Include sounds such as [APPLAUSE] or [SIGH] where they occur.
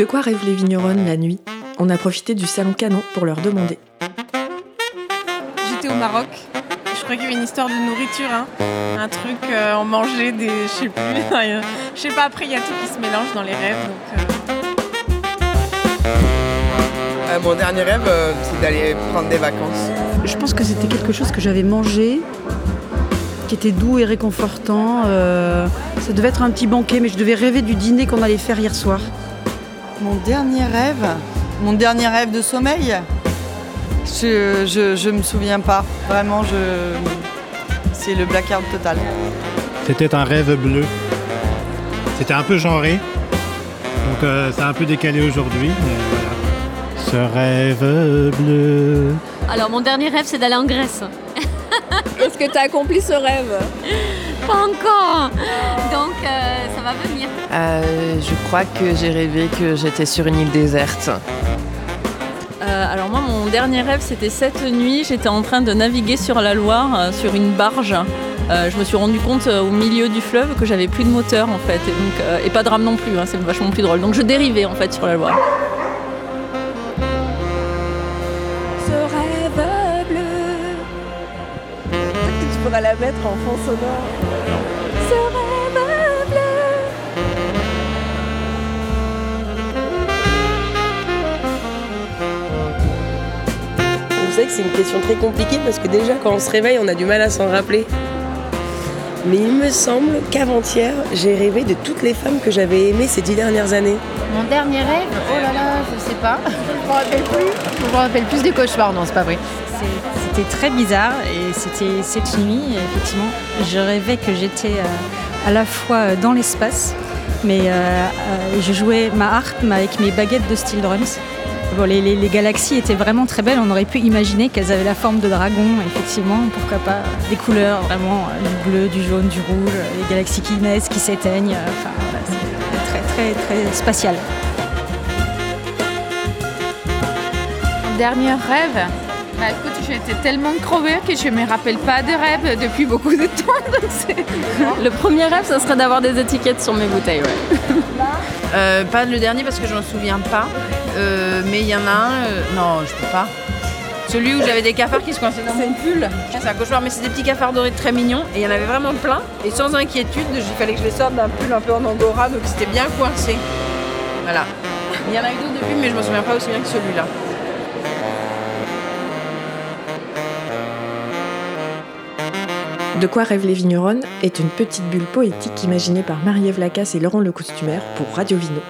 De quoi rêvent les vigneronnes la nuit? On a profité du salon Canon pour leur demander. J'étais au Maroc. Je crois qu'il y avait une histoire de nourriture, hein. un truc, euh, on mangeait des, je sais plus, [LAUGHS] je sais pas. Après, il y a tout qui se mélange dans les rêves. Donc, euh. mon dernier rêve, euh, c'est d'aller prendre des vacances. Je pense que c'était quelque chose que j'avais mangé, qui était doux et réconfortant. ça devait être un petit banquet, mais je devais rêver du dîner qu'on allait faire hier soir. Mon dernier rêve Mon dernier rêve de sommeil je, je, me souviens pas. Vraiment, je... c'est le blackout total. C'était un rêve bleu. C'était un peu genré. Donc euh, c'est un peu décalé aujourd'hui. Ce rêve bleu. Alors mon dernier rêve c'est d'aller en Grèce. Est-ce que tu as accompli ce rêve? Pas encore. Euh, va venir. Euh, je crois que j'ai rêvé que j'étais sur une île déserte. Euh, alors moi mon dernier rêve c'était cette nuit, j'étais en train de naviguer sur la Loire sur une barge. je me suis rendu compte au milieu du fleuve que j'avais plus de moteur en fait et, donc, et pas de rame non plus, hein, c'est vachement plus drôle. Donc je dérivais en fait sur la Loire. à la mettre en fond sonore. Que c'est une question très compliquée parce que déjà quand on se réveille, on a du mal à s'en rappeler. Mais il me semble qu'avant-hier, j'ai rêvé de toutes les femmes que j'avais aimées ces dix dernières années. Mon dernier rêve, oh là là, je sais pas. [LAUGHS] Je me rappelle plus. Je me rappelle plus des cauchemars, non, c'est pas vrai. C'était très bizarre et c'était cette nuit, effectivement, je rêvais que j'étais euh, à la fois dans l'espace, mais euh, euh, je jouais ma harpe avec mes baguettes de steel drums. Bon, les, les, galaxies étaient vraiment très belles, on aurait pu imaginer qu'elles avaient la forme de dragon, effectivement, pourquoi pas des couleurs vraiment du bleu, du jaune, du rouge, les galaxies qui naissent, qui s'éteignent, enfin voilà, c'est très très très spatial. Dernier rêve bah écoute, j'étais tellement crevée que je ne me rappelle pas de rêves depuis beaucoup de temps. [LAUGHS] le premier rêve, ça serait d'avoir des étiquettes sur mes bouteilles, ouais. [LAUGHS] Euh, pas le dernier parce que je m'en souviens pas. Euh, mais il y en a un, euh, non, je peux pas. Celui où j'avais des cafards qui se coinçaient dans mon pull. C'est un cauchemar, mais c'est des petits cafards dorés très mignons. Et il y en avait vraiment plein. Et sans inquiétude, il fallait que je les sorte d'un pull un peu en angora, donc c'était bien coincé. Voilà. Il y en a eu d'autres depuis, mais je m'en souviens pas aussi bien que celui-là. De quoi rêvent les vigneronnes est une petite bulle poétique imaginée par Marie-Ève Lacasse et Laurent le pour Radio Vino.